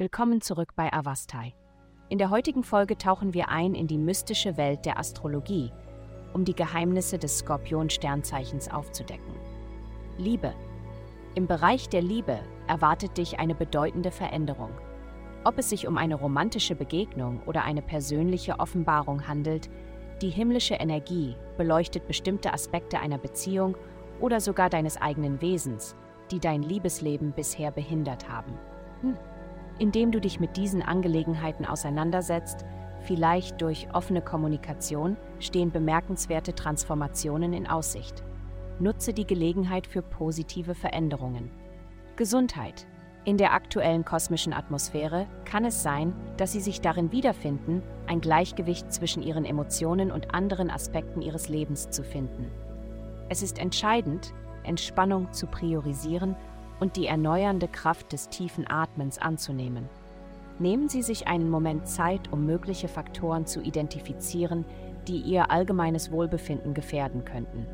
Willkommen zurück bei Avastai. In der heutigen Folge tauchen wir ein in die mystische Welt der Astrologie, um die Geheimnisse des Skorpion-Sternzeichens aufzudecken. Liebe. Im Bereich der Liebe erwartet dich eine bedeutende Veränderung. Ob es sich um eine romantische Begegnung oder eine persönliche Offenbarung handelt, die himmlische Energie beleuchtet bestimmte Aspekte einer Beziehung oder sogar deines eigenen Wesens, die dein Liebesleben bisher behindert haben. Hm. Indem du dich mit diesen Angelegenheiten auseinandersetzt, vielleicht durch offene Kommunikation, stehen bemerkenswerte Transformationen in Aussicht. Nutze die Gelegenheit für positive Veränderungen. Gesundheit. In der aktuellen kosmischen Atmosphäre kann es sein, dass Sie sich darin wiederfinden, ein Gleichgewicht zwischen Ihren Emotionen und anderen Aspekten Ihres Lebens zu finden. Es ist entscheidend, Entspannung zu priorisieren und die erneuernde Kraft des tiefen Atmens anzunehmen. Nehmen Sie sich einen Moment Zeit, um mögliche Faktoren zu identifizieren, die Ihr allgemeines Wohlbefinden gefährden könnten.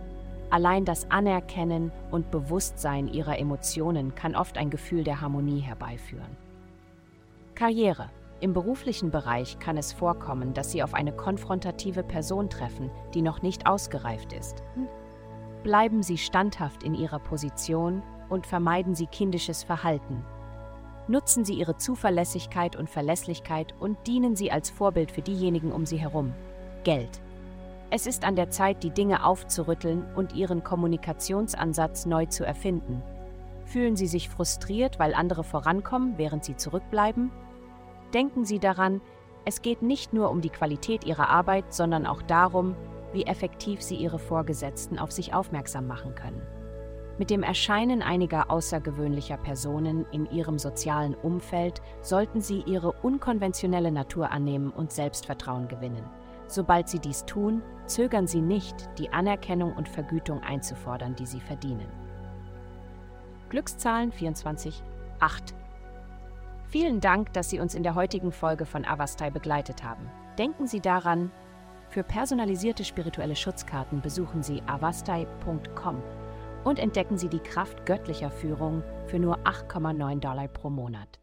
Allein das Anerkennen und Bewusstsein Ihrer Emotionen kann oft ein Gefühl der Harmonie herbeiführen. Karriere. Im beruflichen Bereich kann es vorkommen, dass Sie auf eine konfrontative Person treffen, die noch nicht ausgereift ist. Bleiben Sie standhaft in Ihrer Position und vermeiden Sie kindisches Verhalten. Nutzen Sie Ihre Zuverlässigkeit und Verlässlichkeit und dienen Sie als Vorbild für diejenigen um Sie herum. Geld. Es ist an der Zeit, die Dinge aufzurütteln und Ihren Kommunikationsansatz neu zu erfinden. Fühlen Sie sich frustriert, weil andere vorankommen, während Sie zurückbleiben? Denken Sie daran, es geht nicht nur um die Qualität Ihrer Arbeit, sondern auch darum, wie effektiv sie ihre Vorgesetzten auf sich aufmerksam machen können. Mit dem Erscheinen einiger außergewöhnlicher Personen in ihrem sozialen Umfeld sollten sie ihre unkonventionelle Natur annehmen und Selbstvertrauen gewinnen. Sobald sie dies tun, zögern sie nicht, die Anerkennung und Vergütung einzufordern, die sie verdienen. Glückszahlen 24, 8. Vielen Dank, dass Sie uns in der heutigen Folge von Avastai begleitet haben. Denken Sie daran, für personalisierte spirituelle Schutzkarten besuchen Sie avastai.com und entdecken Sie die Kraft göttlicher Führung für nur 8,9 Dollar pro Monat.